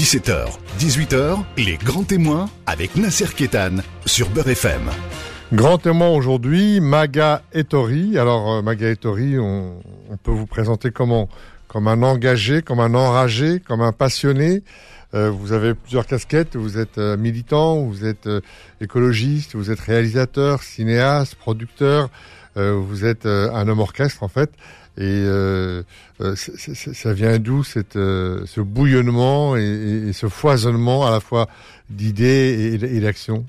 17h, 18h, les grands témoins avec Nasser Kétan sur Beurre FM. Grand témoin aujourd'hui, Maga Ettori. Alors euh, Maga Ettori, on, peut vous présenter comment? Comme un engagé, comme un enragé, comme un passionné. Euh, vous avez plusieurs casquettes, vous êtes euh, militant, vous êtes écologiste, vous êtes réalisateur, cinéaste, producteur, vous êtes un homme orchestre en fait. Et euh, ça vient d'où cette, ce bouillonnement et, et, ce foisonnement à la fois d'idées et, et d'actions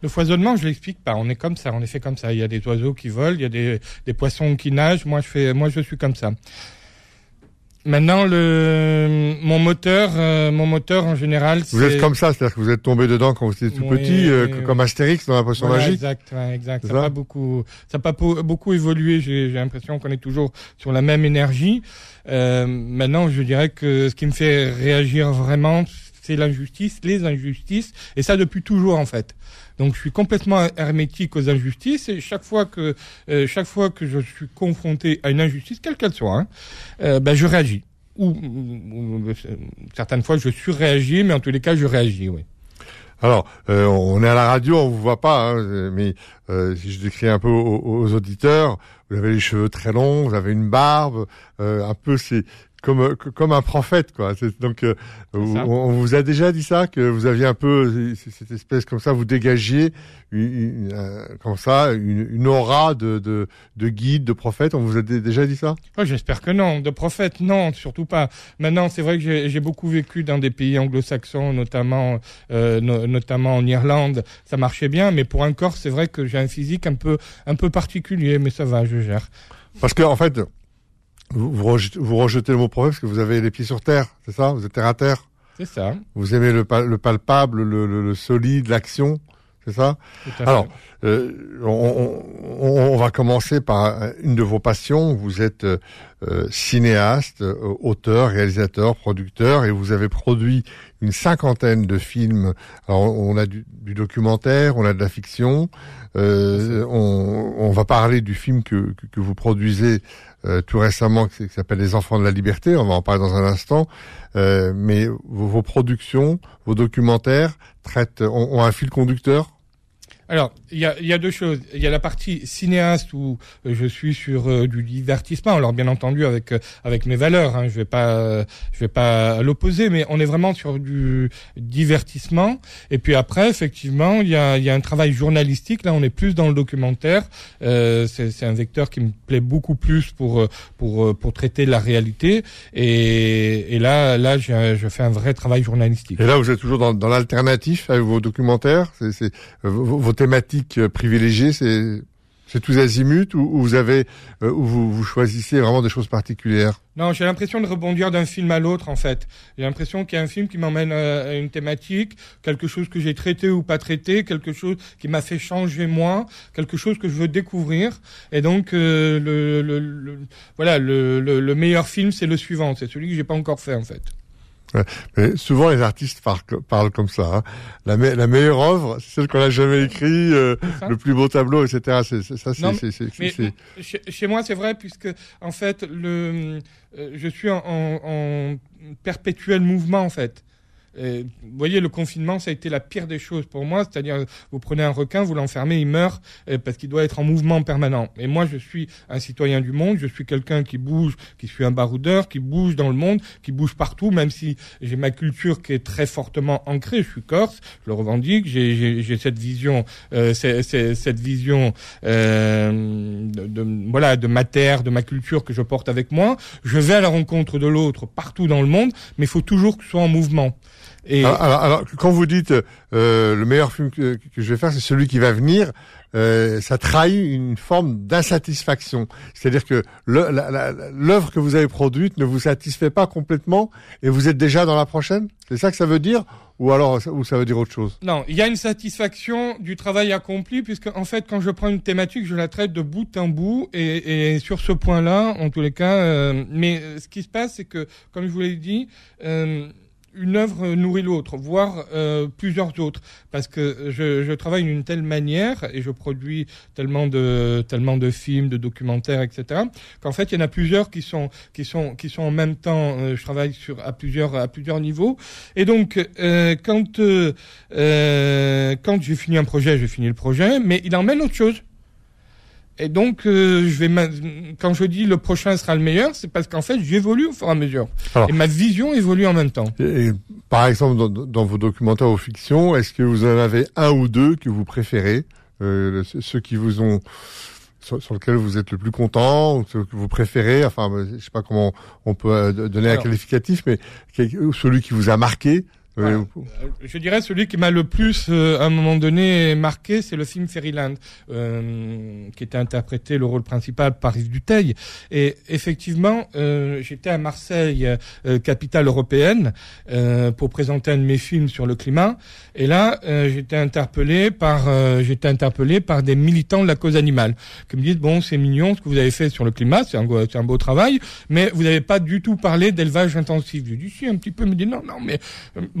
le foisonnement, je l'explique pas. On est comme ça, on est fait comme ça. Il y a des oiseaux qui volent, il y a des, des poissons qui nagent. Moi, je fais, moi, je suis comme ça. Maintenant, le mon moteur, euh, mon moteur en général. Vous êtes comme ça, c'est-à-dire que vous êtes tombé dedans quand vous étiez tout petit, euh, comme Astérix dans la potion voilà, magique. Exact, ouais, exact. Ça n'a pas beaucoup, ça pas beaucoup évolué. J'ai l'impression qu'on est toujours sur la même énergie. Euh, maintenant, je dirais que ce qui me fait réagir vraiment, c'est l'injustice, les injustices, et ça depuis toujours en fait. Donc je suis complètement hermétique aux injustices et chaque fois que euh, chaque fois que je suis confronté à une injustice, quelle qu'elle soit, hein, euh, ben je réagis. Ou, certaines fois je surréagis, mais en tous les cas je réagis, oui. Alors, euh, on est à la radio, on vous voit pas, hein, mais si je décris un peu aux, auditeurs, vous avez les cheveux très longs, vous avez une barbe, un peu c'est comme comme un prophète quoi. Donc euh, on, vous a déjà dit ça que vous aviez un peu cette espèce comme ça, vous dégagiez une, une, euh, comme ça une, une aura de, de, de guide, de prophète. On vous a déjà dit ça? Oh, J'espère que non. De prophète, non, surtout pas. Maintenant, c'est vrai que j'ai beaucoup vécu dans des pays anglo-saxons, notamment euh, no, notamment en Irlande. Ça marchait bien, mais pour un corps, c'est vrai que j'ai un physique un peu un peu particulier, mais ça va, je gère. Parce que en fait, vous, vous, rejetez, vous, rejetez, le mot prophète parce que vous avez les pieds sur terre, c'est ça? Vous êtes terre à terre? C'est ça. Vous aimez le, le palpable, le, le, le solide, l'action, c'est ça? Alors, euh, on, on, on, va commencer par une de vos passions. Vous êtes euh, cinéaste, euh, auteur, réalisateur, producteur, et vous avez produit une cinquantaine de films. Alors, on a du, du documentaire, on a de la fiction. Euh, on, on, va parler du film que, que, que vous produisez euh, tout récemment qui, s'appelle Les Enfants de la Liberté. On va en parler dans un instant. Euh, mais vos, productions, vos documentaires traitent ont un fil conducteur alors, il y a, y a, deux choses. Il y a la partie cinéaste où euh, je suis sur euh, du divertissement. Alors, bien entendu, avec euh, avec mes valeurs, hein, je vais pas je vais pas l'opposer, mais on est vraiment sur du divertissement. Et puis après, effectivement, il y a, y a un travail journalistique. Là, on est plus dans le documentaire. C'est un vecteur qui me plaît beaucoup plus pour pour pour traiter la réalité. Et, et là, là, je, fais un vrai travail journalistique. Et là, vous êtes toujours dans, dans l'alternatif avec vos documentaires. C'est vos thématiques privilégiées, c'est c'est tous azimuts ou, ou vous avez euh, ou vous, vous choisissez vraiment des choses particulières? Non, j'ai l'impression de rebondir d'un film à l'autre en fait. J'ai l'impression qu'il y a un film qui m'emmène à une thématique, quelque chose que j'ai traité ou pas traité, quelque chose qui m'a fait changer moi, quelque chose que je veux découvrir. Et donc euh, le, le, le, voilà le, le meilleur film c'est le suivant, c'est celui que j'ai pas encore fait en fait. Mais souvent, les artistes parlent, parlent comme ça. Hein. La, me, la, meilleure œuvre, c'est celle qu'on a jamais écrit, euh, le plus beau tableau, etc. C'est, ça, chez, chez, moi, c'est vrai, puisque en fait, le, euh, je suis en, en, en, perpétuel mouvement, en fait. Et, vous voyez, le confinement, ça a été la pire des choses pour moi. C'est-à-dire, vous prenez un requin, vous l'enfermez, il meurt euh, parce qu'il doit être en mouvement permanent. Et moi, je suis un citoyen du monde, je suis quelqu'un qui bouge, qui suis un baroudeur, qui bouge dans le monde, qui bouge partout, même si j'ai ma culture qui est très fortement ancrée. Je suis corse, je le revendique, j'ai cette vision, euh, cette vision euh, de, de, voilà, de ma terre, de ma culture que je porte avec moi. Je vais à la rencontre de l'autre partout dans le monde, mais il faut toujours que ce soit en mouvement. Et... Alors, alors, alors, quand vous dites euh, le meilleur film que, que, je vais faire, c'est celui qui va venir, euh, ça trahit une forme d'insatisfaction. C'est-à-dire que l'œuvre que vous avez produite ne vous satisfait pas complètement et vous êtes déjà dans la prochaine? C'est ça que ça veut dire? Ou alors ou ça veut dire autre chose? Non, il y a une satisfaction du travail accompli puisque en fait quand je prends une thématique, je la traite de bout en bout et, et sur ce point-là, en tous les cas. Euh, mais ce qui se passe, c'est que comme je vous l'ai dit. Euh, une œuvre nourrit l'autre, voire euh, plusieurs autres, parce que je, je travaille d'une telle manière et je produis tellement de tellement de films, de documentaires, etc. Qu'en fait, il y en a plusieurs qui sont qui sont qui sont en même temps. Euh, je travaille sur à plusieurs à plusieurs niveaux. Et donc, euh, quand euh, quand j'ai fini un projet, j'ai fini le projet, mais il emmène autre chose. Et donc, euh, je vais quand je dis le prochain sera le meilleur, c'est parce qu'en fait, j'évolue au fur et à mesure. et ma vision évolue en même temps. Et, par exemple, dans, dans, vos documentaires ou fictions, est-ce que vous en avez un ou deux que vous préférez, euh, ceux qui vous ont sur, sur, lequel vous êtes le plus content, ou ceux que vous préférez, enfin, je sais pas comment on peut euh, donner un qualificatif, mais celui qui vous a marqué, euh, je dirais celui qui m'a le plus, euh, à un moment donné, marqué, c'est le film Fairyland, euh, qui était interprété le rôle principal par Yves Duteil. Et effectivement, euh, j'étais à Marseille, capitale européenne, pour présenter un de mes films sur le climat. Et là, j'étais interpellé par, j'étais interpellé par des militants de la cause animale, qui me disent bon, c'est mignon ce que vous avez fait sur le climat, c'est un, un beau travail, mais vous n'avez pas du tout parlé d'élevage intensif. Je dis si un petit peu, me dit non, non, mais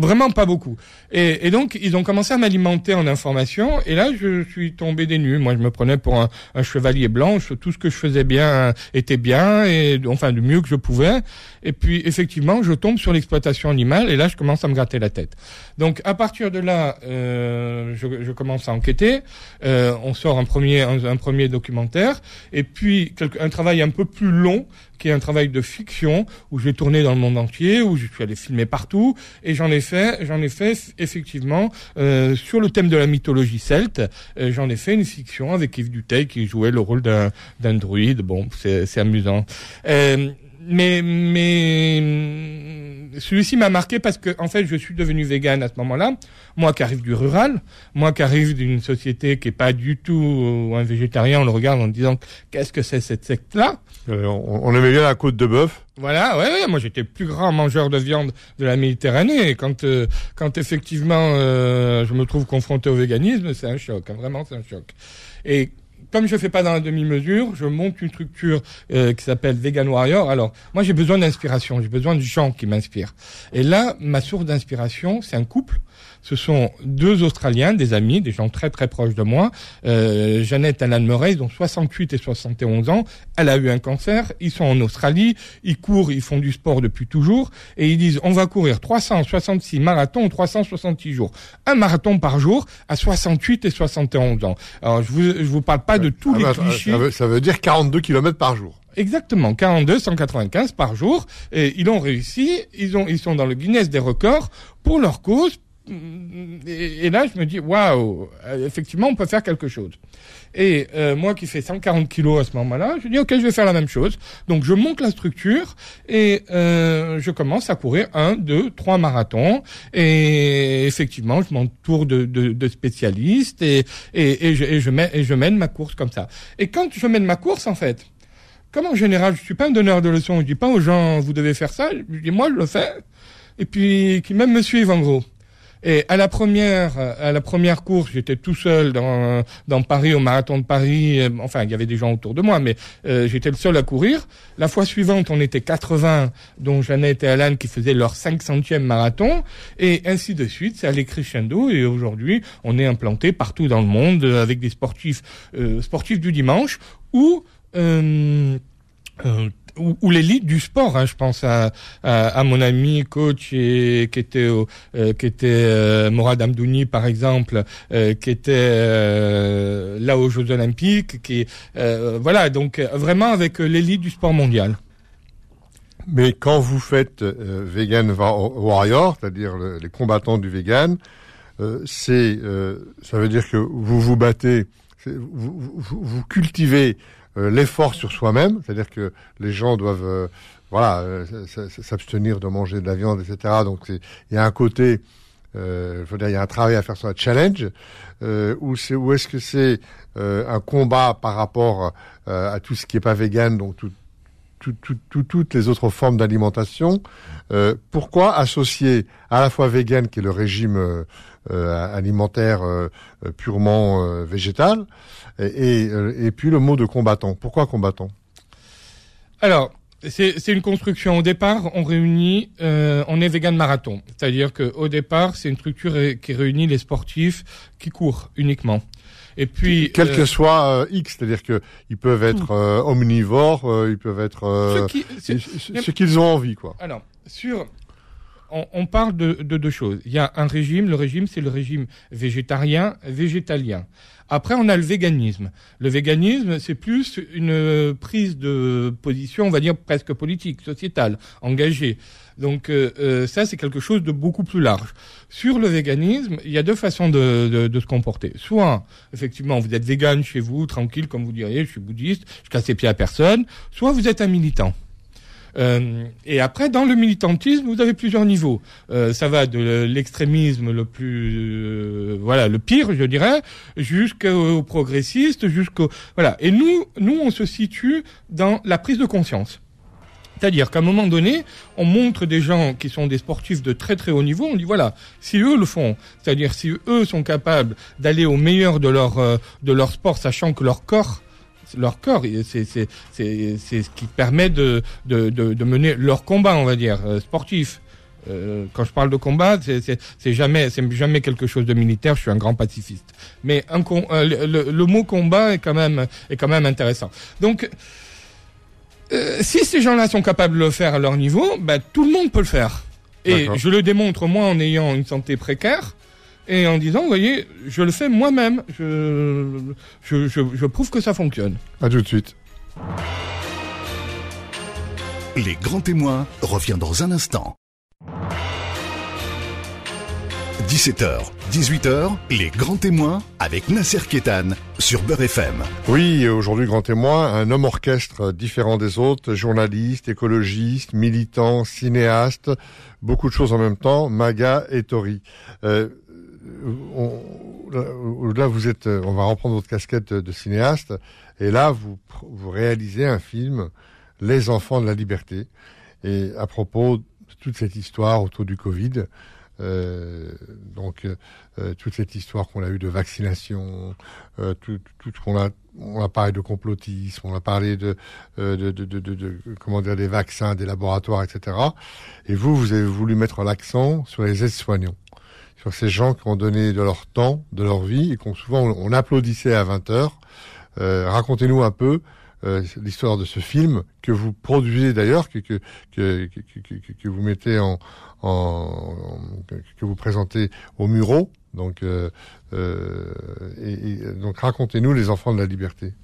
vraiment pas beaucoup. Et, et, donc, ils ont commencé à m'alimenter en informations. Et là, je suis tombé des nues. Moi, je me prenais pour un, un, chevalier blanc. Tout ce que je faisais bien était bien, et enfin du mieux que je pouvais. Et puis, effectivement, je tombe sur l'exploitation animale. Et là, je commence à me gratter la tête. Donc, à partir de là, euh, je, je, commence à enquêter. Euh, on sort un premier, un, un, premier documentaire. Et puis, un travail un peu plus long qui est un travail de fiction où j'ai tourné dans le monde entier, où je suis allé filmer partout, et j'en ai fait, j'en ai fait effectivement euh, sur le thème de la mythologie celte. Euh, j'en ai fait une fiction avec Yves Duteil qui jouait le rôle d'un d'un druide. Bon, c'est amusant. Euh, mais mais celui-ci m'a marqué parce que en fait je suis devenu vegan à ce moment-là. Moi qui arrive du rural, moi qui arrive d'une société qui est pas du tout un végétarien, on le regarde en disant qu'est-ce que c'est cette secte-là? Euh, on, aimait bien la côte de bœuf. Voilà, ouais, ouais, moi j'étais le plus grand mangeur de viande de la Méditerranée. Et quand, euh, quand effectivement euh, je me trouve confronté au véganisme, c'est un choc, hein, vraiment c'est un choc. Et comme je fais pas dans la demi-mesure, je monte une structure euh, qui s'appelle Vegan Warrior. Alors, moi, j'ai besoin d'inspiration, j'ai besoin de gens qui m'inspirent. Et là, ma source d'inspiration, c'est un couple ce sont deux Australiens, des amis, des gens très très proches de moi. Euh, Jeannette Alan Murray, ils ont 68 et 71 ans. Elle a eu un cancer. Ils sont en Australie. Ils courent, ils font du sport depuis toujours. Et ils disent, on va courir 366 marathons ou 366 jours. Un marathon par jour à 68 et 71 ans. Alors, je vous, je vous parle pas de tous ah les bah, clichés. Ça veut, ça veut dire 42 km par jour. Exactement, 42, 195 par jour. Et ils ont réussi. Ils ont, ils sont dans le Guinness des records pour leur cause, et, là, je me dis, waouh, euh, effectivement, on peut faire quelque chose. Et euh, moi qui fais 140 kilos à ce moment-là, je dis, ok, je vais faire la même chose. Donc, je monte la structure et euh, je commence à courir un, deux, trois marathons. Et effectivement, je m'entoure de, de, de, spécialistes et, et, et, je, et, je mène, et je mène ma course comme ça. Et quand je mène ma course, en fait, comme en général, je suis pas un donneur de leçons, je dis pas aux gens, vous devez faire ça, je dis, moi, je le fais. Et puis, qui même me suivent, en gros. Et à la première, à la première course, j'étais tout seul dans, dans Paris, au marathon de Paris. Enfin, il y avait des gens autour de moi, mais euh, j'étais le seul à courir. La fois suivante, on était 80, dont Jeannette et Alan qui faisaient leur 500e marathon. Et ainsi de suite, c'est allé crescendo. Et aujourd'hui, on est implanté partout dans le monde avec des sportifs, euh, sportifs du dimanche ou euh, euh, ou, l'élite du sport. Hein. Je pense à, à, mon ami coach et, qui était euh, qui était euh, Morad Amdouni par exemple, euh, qui était euh, là aux Jeux Olympiques, qui voilà donc vraiment avec l'élite du sport mondial. Mais quand vous faites vegan warrior, c'est-à-dire les combattants du vegan, c'est ça veut dire que vous vous battez, vous, vous, vous cultivez euh, l'effort sur soi-même, c'est-à-dire que les gens doivent euh, voilà euh, s'abstenir de manger de la viande, etc. Donc il y a un côté, euh, faut dire, il y a un travail à faire sur la challenge, euh, ou c'est ou est-ce que c'est un combat par rapport à tout ce qui est pas vegan, donc tout, tout, tout, toutes les autres formes d'alimentation. Euh, pourquoi associer à la fois vegan, qui est le régime euh, alimentaire purement végétal, et, et, puis le mot de combattant. Pourquoi combattant? Alors, c'est une construction. Au départ, on réunit, euh, on est vegan marathon, c'est-à-dire qu'au départ, c'est une structure qui réunit les sportifs qui courent uniquement. Et puis, quel que euh, soit euh, X, c'est-à-dire que ils peuvent être euh, omnivores, ils peuvent être ce qu'ils ont envie, quoi. Alors, sur on, parle de, de, deux choses. Il y a un régime, le régime c'est le régime végétarien, végétalien. Après, on a le véganisme. Le véganisme, c'est plus une prise de position, on va dire presque politique, sociétale, engagée. Donc euh, euh, ça, c'est quelque chose de beaucoup plus large. Sur le véganisme, il y a deux façons de, de, de se comporter. Soit, effectivement, vous êtes végane chez vous, tranquille, comme vous diriez, je suis bouddhiste, je casse les pieds à personne. Soit vous êtes un militant. Euh, et après, dans le militantisme, vous avez plusieurs niveaux. Euh, ça va de l'extrémisme le plus, euh, voilà, le pire, je dirais, jusqu'au progressiste, jusqu'au, voilà. Et nous, nous, on se situe dans la prise de conscience. C'est-à-dire qu'à un moment donné, on montre des gens qui sont des sportifs de très très haut niveau, on dit voilà, si eux le font, c'est-à-dire si eux sont capables d'aller au meilleur de leur de leur sport, sachant que leur corps leur corps. C'est ce qui permet de, de, de, mener leur combat, on va dire, euh, sportif. Euh, quand je parle de combat, c'est jamais, c'est jamais quelque chose de militaire. Je suis un grand pacifiste. Mais un, euh, le, le, mot combat est quand même, est quand même intéressant. Donc, si ces gens-là sont capables de le faire à leur niveau, ben, tout le monde peut le faire. Et je le démontre moi en ayant une santé précaire et en disant, vous voyez, je le fais moi-même, je, je, je, prouve que ça fonctionne. À tout de suite. Les grands témoins revient dans un instant. 17h, 18h, les grands témoins avec Nasser Kétan sur Beurre FM. Oui, aujourd'hui grand témoin, un homme orchestre différent des autres, journaliste, écologiste, militant, cinéaste, beaucoup de choses en même temps, Maga et Tori. Euh, on, là, vous êtes, on va reprendre votre casquette de cinéaste, et là, vous, réalisez un film, Les enfants de la liberté, et à propos de toute cette histoire autour du Covid, euh, donc euh, toute cette histoire qu'on a eue de vaccination, euh, tout, qu'on a, on a parlé de complotisme, on a parlé de, de, comment dire des vaccins, des laboratoires, etc. Et vous, vous avez voulu mettre l'accent sur les aides-soignants sur ces gens qui ont donné de leur temps, de leur vie, et qu'on souvent on, applaudissait à 20 heures. Euh, racontez-nous un peu euh, l'histoire de ce film que vous produisez d'ailleurs, que que, que, que, que, vous mettez en, en, que vous présentez au Muro. Donc, euh, euh et, et, donc racontez-nous les enfants de la liberté.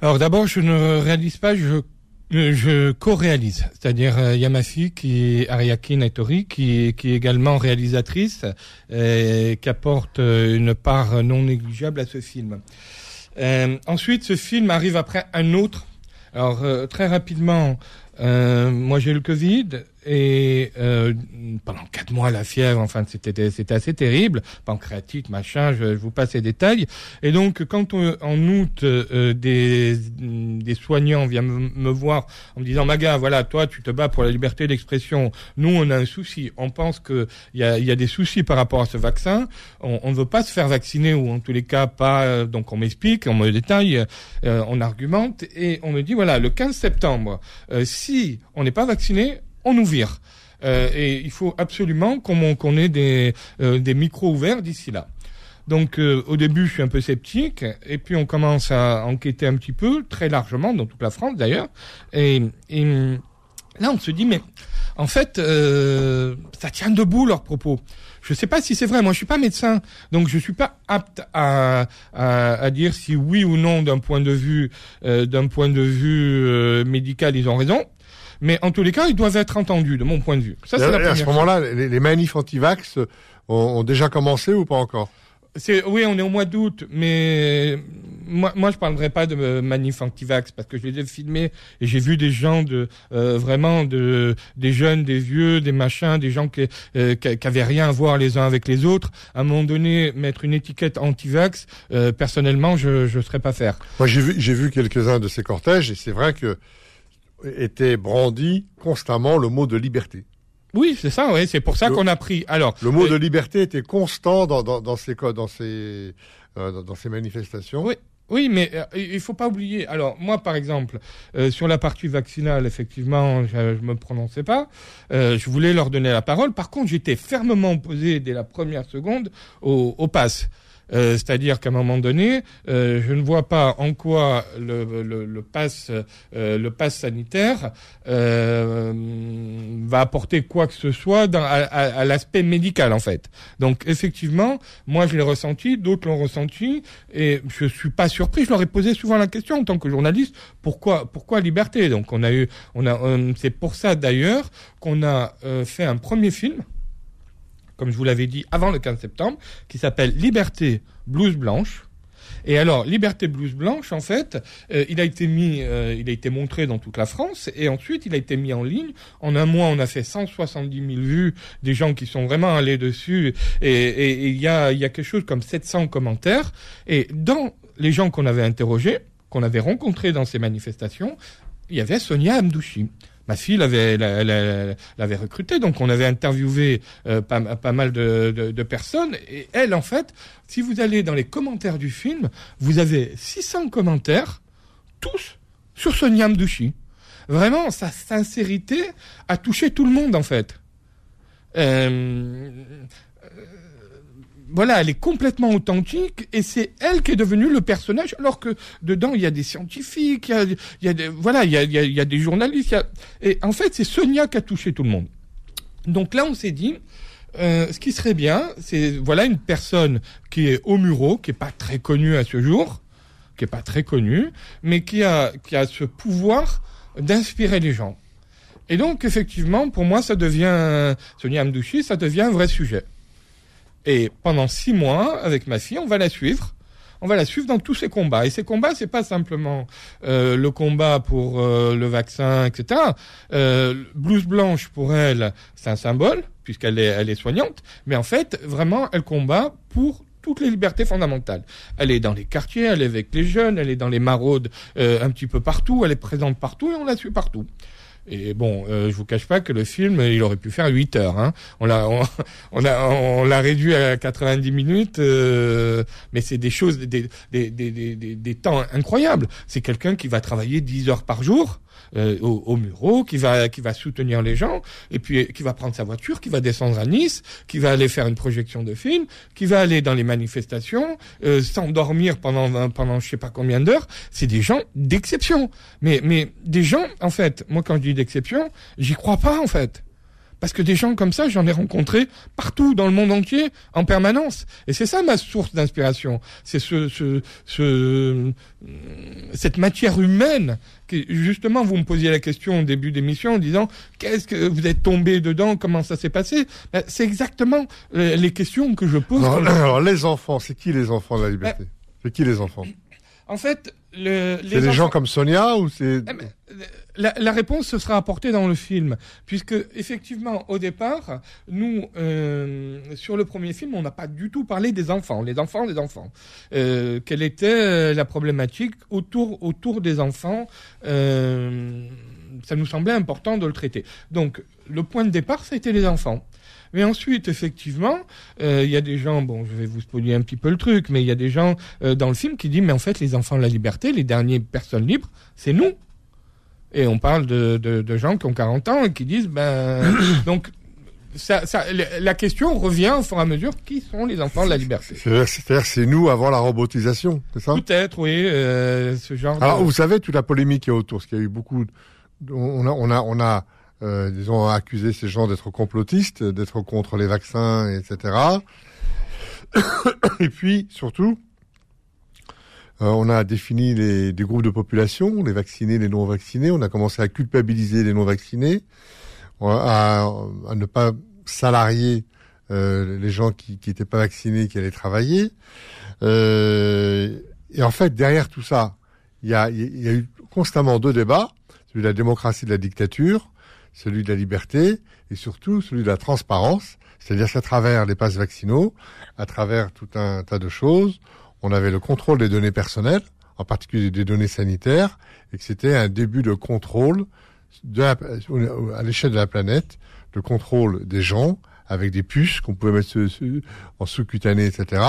Alors d'abord, je ne réalise pas, je je co-réalise, c'est-à-dire il y a ma fille qui est Ariaki Natori, qui, est également réalisatrice, et qui apporte euh, une part non négligeable à ce film. Euh, ensuite, ce film arrive après un autre. Alors euh, très rapidement, euh, moi j'ai eu le Covid et euh, pendant quatre mois la fièvre, enfin c'était c'était assez terrible, pancréatite, machin, je, vous passe les détails. Et donc quand en août euh, des des soignants viennent me, voir en me disant Maga, voilà toi tu te bats pour la liberté d'expression, nous on a un souci, on pense que il y a y a des soucis par rapport à ce vaccin, on ne veut pas se faire vacciner ou en tous les cas pas, euh, donc on m'explique, on me détaille, on argumente. Et on me dit voilà le 15 septembre si on n'est pas vacciné on nous vire. Euh, et il faut absolument qu'on ait des, euh, des micros ouverts d'ici là. Donc euh, au début, je suis un peu sceptique, et puis on commence à enquêter un petit peu, très largement, dans toute la France d'ailleurs, et, et, là on se dit, mais en fait, ça tient debout leurs propos. Je ne sais pas si c'est vrai. Moi, je suis pas médecin, donc je suis pas apte à, à, à dire si oui ou non, d'un point de vue, d'un point de vue médical, ils ont raison. Mais en tous les cas, ils doivent être entendus, de mon point de vue. Ça, c'est la À ce moment-là, les, les, manifs anti-vax ont, ont déjà commencé ou pas encore? C'est oui, on est au mois d'août, mais moi, moi, je parlerai pas de manif anti-vax parce que je les ai filmés et j'ai vu des gens de euh, vraiment de des jeunes, des vieux, des machins, des gens qui, euh, qui, avaient rien à voir les uns avec les autres. À un moment donné, mettre une étiquette anti-vax, euh, personnellement, je je serais pas faire. Moi, j'ai vu j'ai vu quelques-uns de ces cortèges et c'est vrai que était brandi constamment le mot de liberté. Oui, c'est ça, oui, c'est pour ça qu'on a pris. Alors, le mot de liberté était constant dans, dans, dans ces dans ces euh, dans ces manifestations. Oui. Oui, mais euh, il faut pas oublier. Alors moi, par exemple, euh, sur la partie vaccinale, effectivement, je, ne me prononçais pas. Euh, je voulais leur donner la parole. Par contre, j'étais fermement opposé dès la première seconde au, au pass. Euh, c'est-à-dire qu'à un moment donné, euh, je ne vois pas en quoi le, le, euh, pass sanitaire va apporter quoi que ce soit à, l'aspect médical en fait. Donc effectivement, moi je l'ai ressenti, d'autres l'ont ressenti, et je suis pas surpris. Je leur ai posé souvent la question en tant que journaliste pourquoi pourquoi liberté? Donc on a eu, on a, c'est pour ça d'ailleurs qu'on a fait un premier film comme je vous l'avais dit avant le 15 septembre, qui s'appelle Liberté blouse blanche. Et alors, Liberté blouse blanche, en fait, euh, il a été mis, euh, il a été montré dans toute la France, et ensuite il a été mis en ligne. En un mois, on a fait 170 000 vues, des gens qui sont vraiment allés dessus, et il y a, y a quelque chose comme 700 commentaires. Et dans les gens qu'on avait interrogés, qu'on avait rencontrés dans ces manifestations, il y avait Sonia Amdouchi ma fille l'avait l'avait recruté, donc on avait interviewé euh, pas, mal de, personnes. Et elle, en fait, si vous allez dans les commentaires du film, vous avez 600 commentaires, tous sur Sonia Mdouchi. Vraiment, sa sincérité a touché tout le monde, en fait. Euh, voilà, elle est complètement authentique et c'est elle qui est devenue le personnage, alors que dedans il y a des scientifiques, il y a, il y a des, voilà, il y a, il y a, des journalistes. Et en fait, c'est Sonia qui a touché tout le monde. Donc là, on s'est dit, euh, ce qui serait bien, c'est voilà une personne qui est au Muro, qui est pas très connue à ce jour, qui est pas très connue, mais qui a qui a ce pouvoir d'inspirer les gens. Et donc effectivement, pour moi, ça devient Sonia Amdouchi, ça devient un vrai sujet. Et pendant six mois, avec ma fille, on va la suivre. On va la suivre dans tous ses combats. Et ces combats, c'est pas simplement euh, le combat pour euh, le vaccin, etc. Euh, blouse blanche pour elle, c'est un symbole puisqu'elle est, elle est soignante. Mais en fait, vraiment, elle combat pour toutes les libertés fondamentales. Elle est dans les quartiers, elle est avec les jeunes, elle est dans les maraudes euh, un petit peu partout, elle est présente partout et on la suit partout. Et bon, euh, je vous cache pas que le film, il aurait pu faire 8 heures. Hein. On l'a, on, a, on l'a réduit à 90 minutes, euh, mais c'est des choses, des, des, des, des, des temps incroyables. C'est quelqu'un qui va travailler 10 heures par jour euh, au, au Muro, qui va qui va soutenir les gens, et puis qui va prendre sa voiture, qui va descendre à Nice, qui va aller faire une projection de film, qui va aller dans les manifestations, euh, s'endormir pendant pendant je sais pas combien d'heures. C'est des gens d'exception. Mais mais des gens, en fait, moi quand je dis d'exception, j'y crois pas en fait. Parce que des gens comme ça, j'en ai rencontrés partout dans le monde entier, en permanence. Et c'est ça ma source d'inspiration. C'est ce, ce, ce, cette matière humaine. Qui, justement, vous me posiez la question au début d'émission en disant qu'est-ce que vous êtes tombé dedans, comment ça s'est passé? Ben, c'est exactement euh, les questions que je pose. Alors, les enfants, c'est qui les enfants de la liberté? Ben, C'est qui les enfants? En fait, le, c'est des gens comme Sonia ou c'est eh ben, la, réponse se sera apportée dans le film, puisque effectivement, au départ, nous, euh, sur le premier film, on n'a pas du tout parlé des enfants, les enfants, les enfants. Euh, quelle était euh, la problématique autour autour des enfants euh, Ça nous semblait important de le traiter. Donc, le point de départ, ça a été les enfants. Mais ensuite, effectivement, il y a des gens, bon, je vais vous spoiler un petit peu le truc, mais il y a des gens dans le film qui disent, mais en fait, les enfants de la liberté, les dernières personnes libres, c'est nous. Et on parle de, de, de, gens qui ont 40 ans et qui disent, ben, donc, ça, ça, la question revient au fur et à mesure qui sont les enfants de la liberté? C'est-à-dire c'est nous avant la robotisation, c'est ça? Peut-être, oui, euh, ce genre. Alors vous savez toute la polémique qui est autour, parce qu'il y a eu beaucoup. On a, on a, on a, euh, disons, accusé ces gens d'être complotistes, d'être contre les vaccins, etc. et puis surtout, on a défini les, des groupes de population, les vaccinés, les non vaccinés. On a commencé à culpabiliser les non vaccinés, à, ne pas salarier euh, les gens qui n'étaient pas vaccinés, qui allaient travailler. Euh, et en fait, derrière tout ça, il y a, eu constamment deux débats celui de la démocratie de la dictature, celui de la liberté et surtout celui de la transparence. C'est-à-dire qu'à travers les passes vaccinaux, à travers tout un tas de choses, on avait le contrôle des données personnelles, en particulier des données sanitaires, et que c'était un début de contrôle à l'échelle de la planète, de contrôle des gens avec des puces qu'on pouvait mettre en sous-cutané, etc.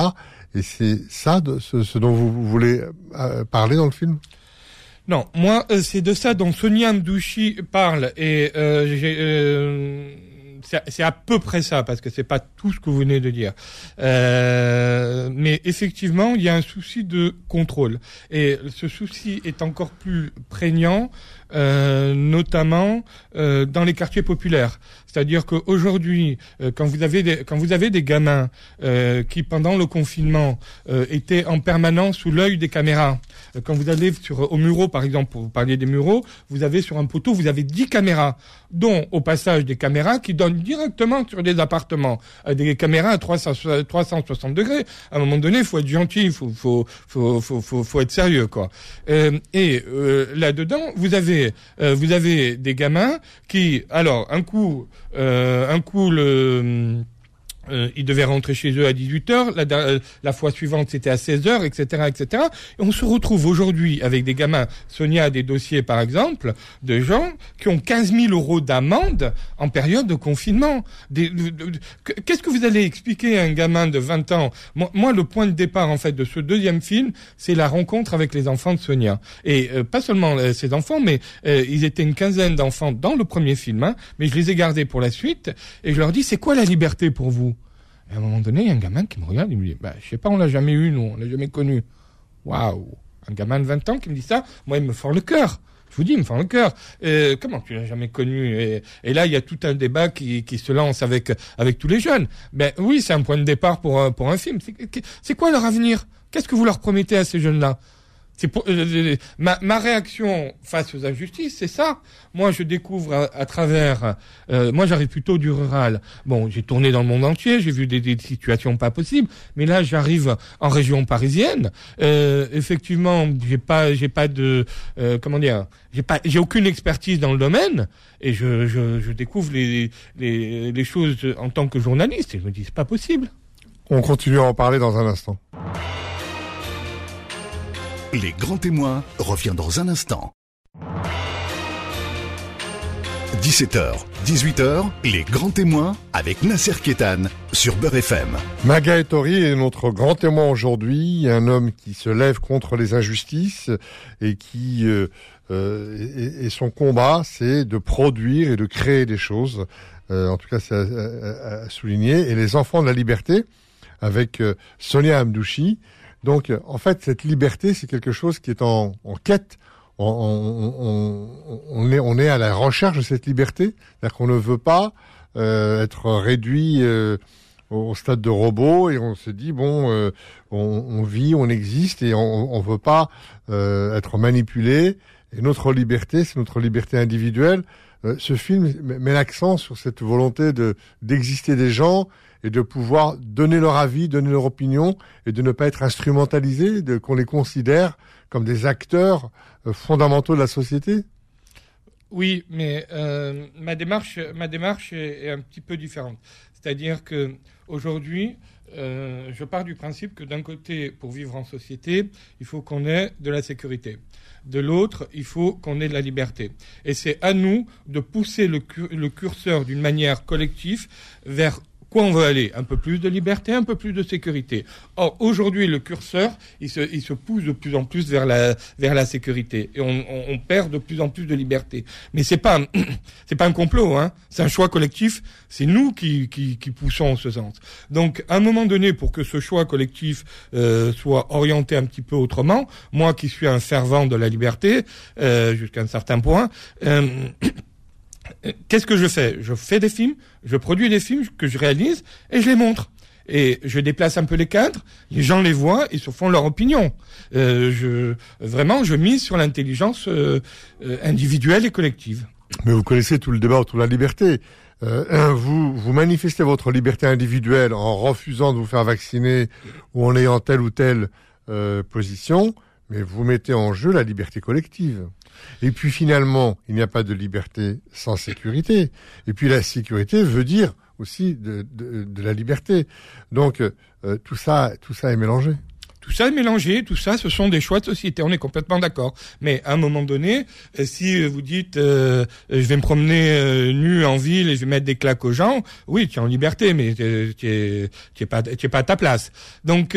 Et c'est ça ce, dont vous, voulez euh, parler dans le film? Non, moi, euh, c'est de ça dont Sonia Mdouchi parle. Et euh, c'est à peu près ça, parce que c'est pas tout ce que vous venez de dire. Euh, mais effectivement, il y a un souci de contrôle. Et ce souci est encore plus prégnant, euh, notamment euh, dans les quartiers populaires. C'est-à-dire qu'aujourd'hui, quand vous avez des, quand vous avez des gamins qui pendant le confinement étaient en permanence sous l'œil des caméras, quand vous allez sur au Muro par exemple, pour vous parler des Mureaux, vous avez sur un poteau, vous avez 10 caméras, dont au passage des caméras qui donnent directement sur des appartements, des caméras à 300, 360 degrés. À un moment donné, il faut être gentil, il faut, faut, faut, faut, être sérieux quoi. et là-dedans, vous avez vous avez des gamins qui, alors un coup euh, un coup le euh, ils devaient rentrer chez eux à 18h, la, euh, la fois suivante c'était à 16h, etc., etc. Et on se retrouve aujourd'hui avec des gamins, Sonia a des dossiers par exemple, de gens qui ont 15 000 euros d'amende en période de confinement. Qu'est-ce que vous allez expliquer à un gamin de 20 ans? Moi, le point de départ en fait de ce deuxième film, c'est la rencontre avec les enfants de Sonia. Et euh, pas seulement ces enfants, mais ils étaient une quinzaine d'enfants dans le premier film, hein, mais je les ai gardés pour la suite, et je leur dis, c'est quoi la liberté pour vous? Et à un moment donné, il y a un gamin qui me regarde, il me dit, bah, je sais pas, on l'a jamais eu, nous, on l'a jamais connu. Waouh! Un gamin de 20 ans qui me dit ça, moi, il me fend le cœur. Je vous dis, il me fend le cœur. Euh, comment tu l'as jamais connu? Et, là, il y a tout un débat qui, qui se lance avec avec tous les jeunes. Ben oui, c'est un point de départ pour pour un film. C'est quoi leur avenir? Qu'est-ce que vous leur promettez à ces jeunes-là? C'est pour, euh, euh, ma, réaction face aux injustices, c'est ça. Moi, je découvre à, travers. Euh, moi, j'arrive plutôt du rural. Bon, j'ai tourné dans le monde entier, j'ai vu des, situations pas possibles, mais là, j'arrive en région parisienne. Euh, effectivement, j'ai pas, j'ai pas de, euh, comment dire, j'ai pas, j'ai aucune expertise dans le domaine, et je, découvre les, les, les choses en tant que journaliste. Et je me dis, c'est pas possible. On continue à en parler dans un instant. Les grands témoins revient dans un instant. 17h, 18h, les grands témoins avec Nasser Kétan sur Beurre FM. Maga Ettori est notre grand témoin aujourd'hui, un homme qui se lève contre les injustices et qui euh, euh, et, son combat, c'est de produire et de créer des choses. Euh, en tout cas, c'est à, souligner. Et les enfants de la liberté, avec Sonia Amdouchi, donc, en fait, cette liberté, c'est quelque chose qui est en, quête. On, est, on est à la recherche de cette liberté. C'est-à-dire qu'on ne veut pas euh, être réduit euh, au stade de robot et on se dit bon, euh, on, vit, on existe et on ne veut pas être manipulé. Et notre liberté, c'est notre liberté individuelle. ce film met l'accent sur cette volonté de d'exister des gens et de pouvoir donner leur avis, donner leur opinion et de ne pas être instrumentalisés, qu'on les considère comme des acteurs euh, fondamentaux de la société Oui, mais euh, ma démarche, ma démarche est, un petit peu différente. C'est-à-dire que aujourd'hui, euh, je pars du principe que d'un côté, pour vivre en société, il faut qu'on ait de la sécurité. De l'autre, il faut qu'on ait de la liberté. Et c'est à nous de pousser le curseur d'une manière collective vers quoi on veut aller Un peu plus de liberté, un peu plus de sécurité. Or, aujourd'hui, le curseur, il se, pousse de plus en plus vers la, sécurité. Et on, perd de plus en plus de liberté. Mais c'est pas, pas un complot, hein. C'est un choix collectif. C'est nous qui, poussons en ce sens. Donc, à un moment donné, pour que ce choix collectif euh, soit orienté un petit peu autrement, moi qui suis un fervent de la liberté, euh, jusqu'à un certain point, euh, qu'est-ce que je fais? Je fais des films, je produis des films que je réalise et je les montre. Et je déplace un peu les cadres, les gens les voient et se font leur opinion. Euh, je, vraiment, je mise sur l'intelligence euh, euh, individuelle et collective. Mais vous connaissez tout le débat autour de la liberté. vous, vous manifestez votre liberté individuelle en refusant de vous faire vacciner ou en ayant telle ou telle position, mais vous mettez en jeu la liberté collective. Et puis finalement, il n'y a pas de liberté sans sécurité. Et puis la sécurité veut dire aussi de, la liberté. Donc euh, tout ça, tout ça est mélangé. Tout ça est mélangé, tout ça, ce sont des choix de société. On est complètement d'accord. Mais à un moment donné, euh, si vous dites, euh, je vais me promener nu en ville et je vais mettre des claques aux gens, oui, tu es en liberté, mais tu es, pas, tu es pas à ta place. Donc,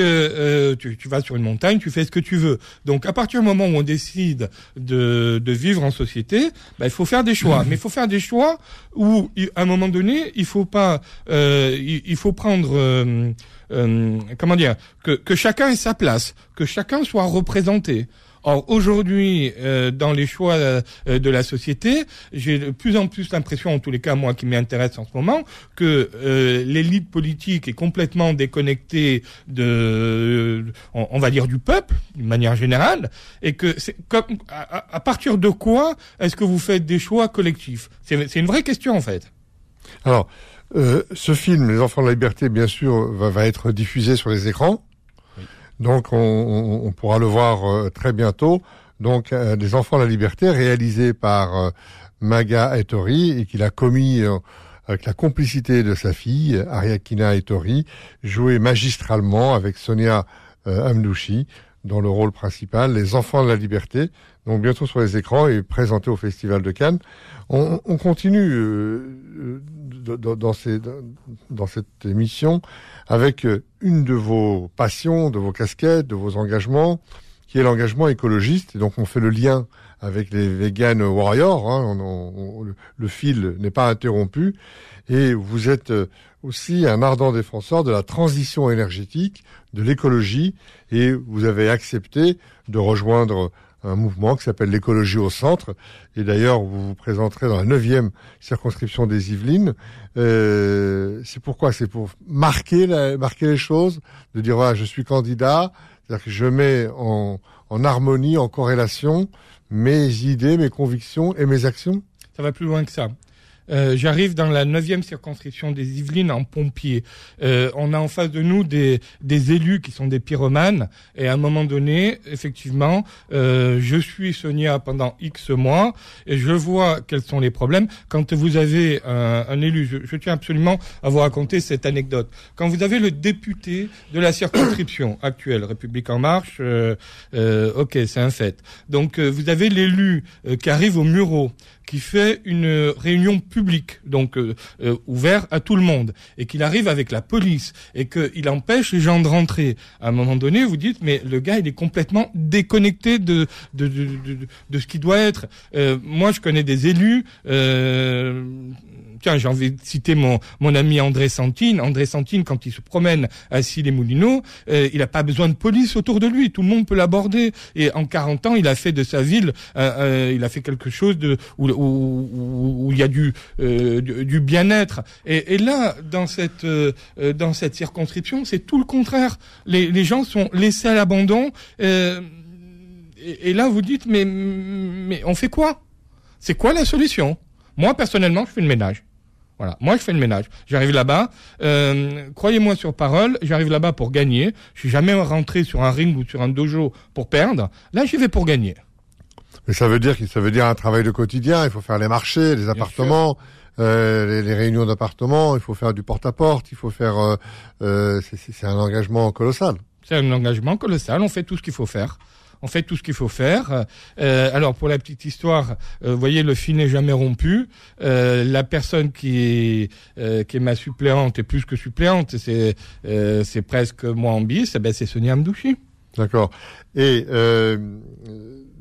tu, tu, vas sur une montagne, tu fais ce que tu veux. Donc, à partir du moment où on décide de, de vivre en société, bah, il faut faire des choix. Mais il faut faire des choix où, à un moment donné, il faut pas, il, il, faut prendre euh, comment dire, que, que chacun ait sa place, que chacun soit représenté. Or aujourd'hui, euh, dans les choix euh, de la société, j'ai de plus en plus l'impression, en tous les cas moi qui m'intéresse en ce moment, que l'élite politique est complètement déconnectée de, on, va dire, du peuple, d'une manière générale, et que c'est comme à, à, partir de quoi est-ce que vous faites des choix collectifs? C'est une vraie question en fait. Alors. Euh, ce film, Les Enfants de la Liberté, bien sûr, va, va être diffusé sur les écrans. Donc, on, on, pourra le voir euh, très bientôt. Donc, euh, Les Enfants de la Liberté, réalisé par Maga Ettori et qu'il a commis avec la complicité de sa fille, Ariakina Ettori, joué magistralement avec Sonia Amdouchi dans le rôle principal, Les Enfants de la Liberté, donc bientôt sur les écrans et présenté au Festival de Cannes. On, on continue dans, ces, dans cette émission avec euh, une de vos passions, de vos casquettes, de vos engagements, qui est l'engagement écologiste. Donc on fait le lien avec les vegan warriors. Hein, le fil n'est pas interrompu. Et vous êtes euh, aussi un ardent défenseur de la transition énergétique, de l'écologie, et vous avez accepté de rejoindre un mouvement qui s'appelle l'écologie au centre. Et d'ailleurs, vous vous présenterez dans la neuvième circonscription des Yvelines. Euh, c'est pourquoi? C'est pour marquer, marquer les choses, de dire voilà, je suis candidat, c'est-à-dire que je mets en, en harmonie, en corrélation mes idées, mes convictions et mes actions. Ça va plus loin que ça. Euh, j'arrive dans la neuvième circonscription des Yvelines en pompier. Euh, on a en face de nous des, des élus qui sont des pyromanes. Et à un moment donné, effectivement, euh, je suis Sonia pendant X mois et je vois quels sont les problèmes. Quand vous avez un, un élu, je, je, tiens absolument à vous raconter cette anecdote. Quand vous avez le député de la circonscription actuelle, République en marche, ok, c'est un fait. Donc vous avez l'élu qui arrive au Murau qui fait une réunion publique, donc euh, euh, ouvert à tout le monde, et qu'il arrive avec la police et qu'il empêche les gens de rentrer. À un moment donné, vous dites, mais le gars, il est complètement déconnecté de de, de, de, de ce qui doit être. Euh, moi, je connais des élus tiens, j'ai envie de citer mon, mon ami André Santine. André Santine, quand il se promène à Sille-les-Moulineaux, euh, il n'a pas besoin de police autour de lui. Tout le monde peut l'aborder. Et en 40 ans, il a fait de sa ville, euh, euh, il a fait quelque chose de où, il y a du, euh, bien-être. Et, là, dans cette euh, dans cette circonscription, c'est tout le contraire. Les, gens sont laissés à l'abandon. Et, et là, vous dites, mais on fait quoi? C'est quoi la solution? Moi, personnellement, je fais le ménage. Voilà. Moi, je fais le ménage. J'arrive là-bas. Euh, croyez-moi sur parole, j'arrive là-bas pour gagner. Je suis jamais rentré sur un ring ou sur un dojo pour perdre. Là, j'y vais pour gagner. Mais ça veut dire ça veut dire un travail de quotidien. Il faut faire les marchés, les appartements, euh, les, réunions d'appartements. Il faut faire du porte-à-porte. il faut faire. Euh, euh c'est un engagement colossal. C'est un engagement colossal. On fait tout ce qu'il faut faire on fait tout ce qu'il faut faire. Euh, alors pour la petite histoire, euh, vous voyez, le fil n'est jamais rompu. Euh, la personne qui est euh, qui est ma suppléante est plus que suppléante, c'est euh, c'est presque moi en bis, eh ben c'est Sonia Amdouchi. D'accord. Et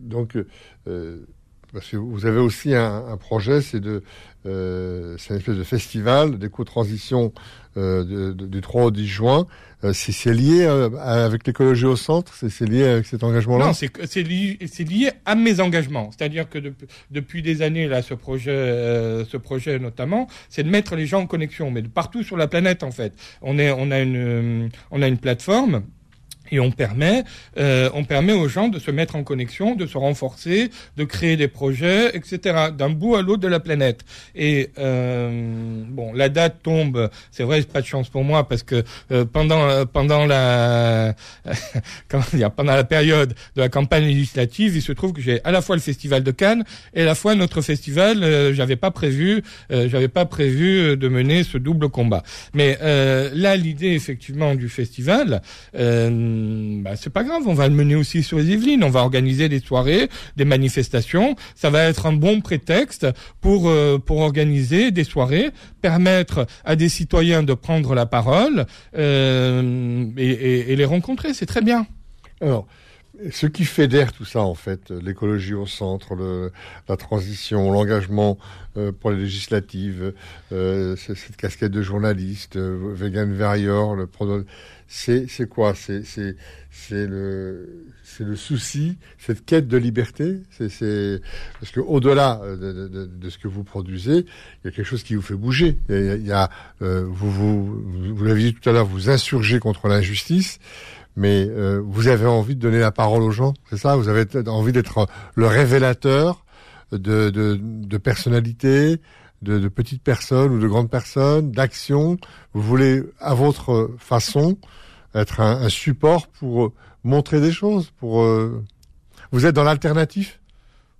donc parce que vous avez aussi un, projet, c'est de euh, c'est une espèce de festival d'éco-transition euh, du 3 au 10 juin. Euh, c'est lié euh, avec l'écologie au centre? C'est lié avec cet engagement-là? Non, c'est lié, à mes engagements. C'est-à-dire que de, depuis des années, là, ce projet, euh, ce projet notamment, c'est de mettre les gens en connexion, mais de partout sur la planète, en fait. On, a, une, on a une plateforme et on permet, euh, on permet aux gens de se mettre en connexion, de se renforcer, de créer des projets, etc. D'un bout à l'autre de la planète. Et euh, bon, la date tombe. C'est vrai, pas de chance pour moi parce que euh, pendant euh, pendant la comment dire, pendant la période de la campagne législative, il se trouve que j'ai à la fois le festival de Cannes et à la fois notre festival. Euh, j'avais pas prévu, euh, j'avais pas prévu de mener ce double combat. Mais là, l'idée effectivement du festival. Euh, bah, c'est pas grave, on va le mener aussi sur les Yvelines. On va organiser des soirées, des manifestations. Ça va être un bon prétexte pour euh, pour organiser des soirées, permettre à des citoyens de prendre la parole euh, et, et, et les rencontrer. C'est très bien. Alors, ce qui fédère tout ça, en fait, l'écologie au centre, le, la transition, l'engagement euh, pour les législatives, euh, cette casquette de journaliste, euh, Vegan Warrior, le c'est c'est quoi? C'est le le souci, cette quête de liberté? C'est c'est parce que au-delà de, de, de, ce que vous produisez, il y a quelque chose qui vous fait bouger. Il y a, il y a euh, vous vous vous l'avez dit tout à l'heure, vous insurgez contre l'injustice mais euh, vous avez envie de donner la parole aux gens, c'est ça? Vous avez envie d'être le révélateur de, de, de personnalités, de, petites personnes ou de grandes personnes, d'actions. Vous voulez, à votre façon, être un, support pour montrer des choses. Pour euh... vous êtes dans l'alternatif?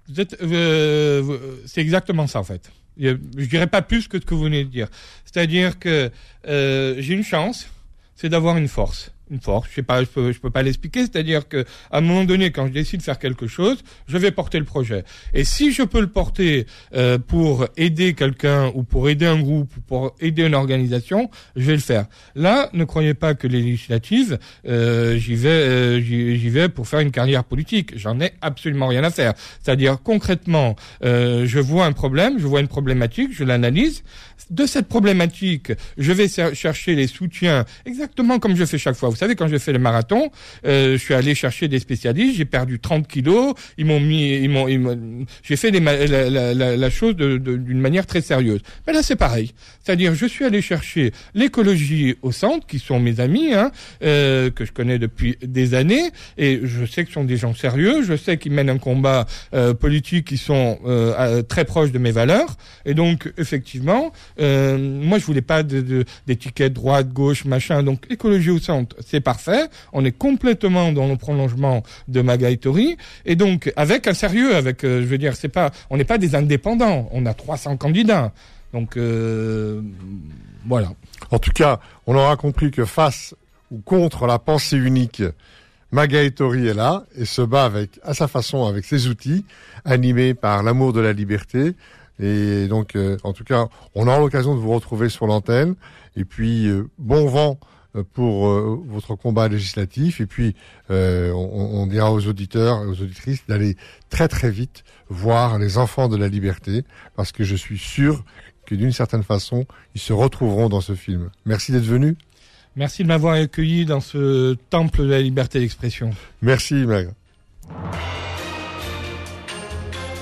Vous êtes, euh, c'est exactement ça en fait. Je, dirais pas plus que ce que vous venez de dire. C'est-à-dire que euh, j'ai une chance, c'est d'avoir une force une force. Je sais pas, je peux, je peux pas l'expliquer. C'est-à-dire que à un moment donné, quand je décide de faire quelque chose, je vais porter le projet. Et si je peux le porter euh, pour aider quelqu'un ou pour aider un groupe ou pour aider une organisation, je vais le faire. Là, ne croyez pas que les législatives, euh, j'y vais, euh, j'y vais pour faire une carrière politique. J'en ai absolument rien à faire. C'est-à-dire concrètement, euh, je vois un problème, je vois une problématique, je l'analyse. De cette problématique, je vais chercher les soutiens exactement comme je fais chaque fois. Vous savez, quand j'ai fait le marathon, euh, je suis allé chercher des spécialistes, j'ai perdu 30 kilos, ils m'ont mis, ils m'ont, j'ai fait la, la, la, chose d'une manière très sérieuse. Mais là, c'est pareil. C'est-à-dire, je suis allé chercher l'écologie au centre, qui sont mes amis, hein, euh, que je connais depuis des années, et je sais que ce sont des gens sérieux, je sais qu'ils mènent un combat euh, politique qui sont euh, très proches de mes valeurs, et donc, effectivement, euh, moi, je voulais pas d'étiquette droite, gauche, machin, donc écologie au centre, c'est parfait. On est complètement dans le prolongement de Magaïtori et donc avec un sérieux, avec, euh, je veux dire, c'est pas, on n'est pas des indépendants. On a 300 candidats, donc euh, voilà. En tout cas, on aura compris que face ou contre la pensée unique, Magaïtori est là et se bat avec, à sa façon, avec ses outils, animés par l'amour de la liberté. Et donc, euh, en tout cas, on aura l'occasion de vous retrouver sur l'antenne. Et puis, euh, bon vent euh, pour euh, votre combat législatif. Et puis, euh, on, on, dira aux auditeurs et aux auditrices d'aller très très vite voir les enfants de la liberté, parce que je suis sûr que d'une certaine façon, ils se retrouveront dans ce film. Merci d'être venu. Merci de m'avoir accueilli dans ce temple de la liberté d'expression. Merci, Meg.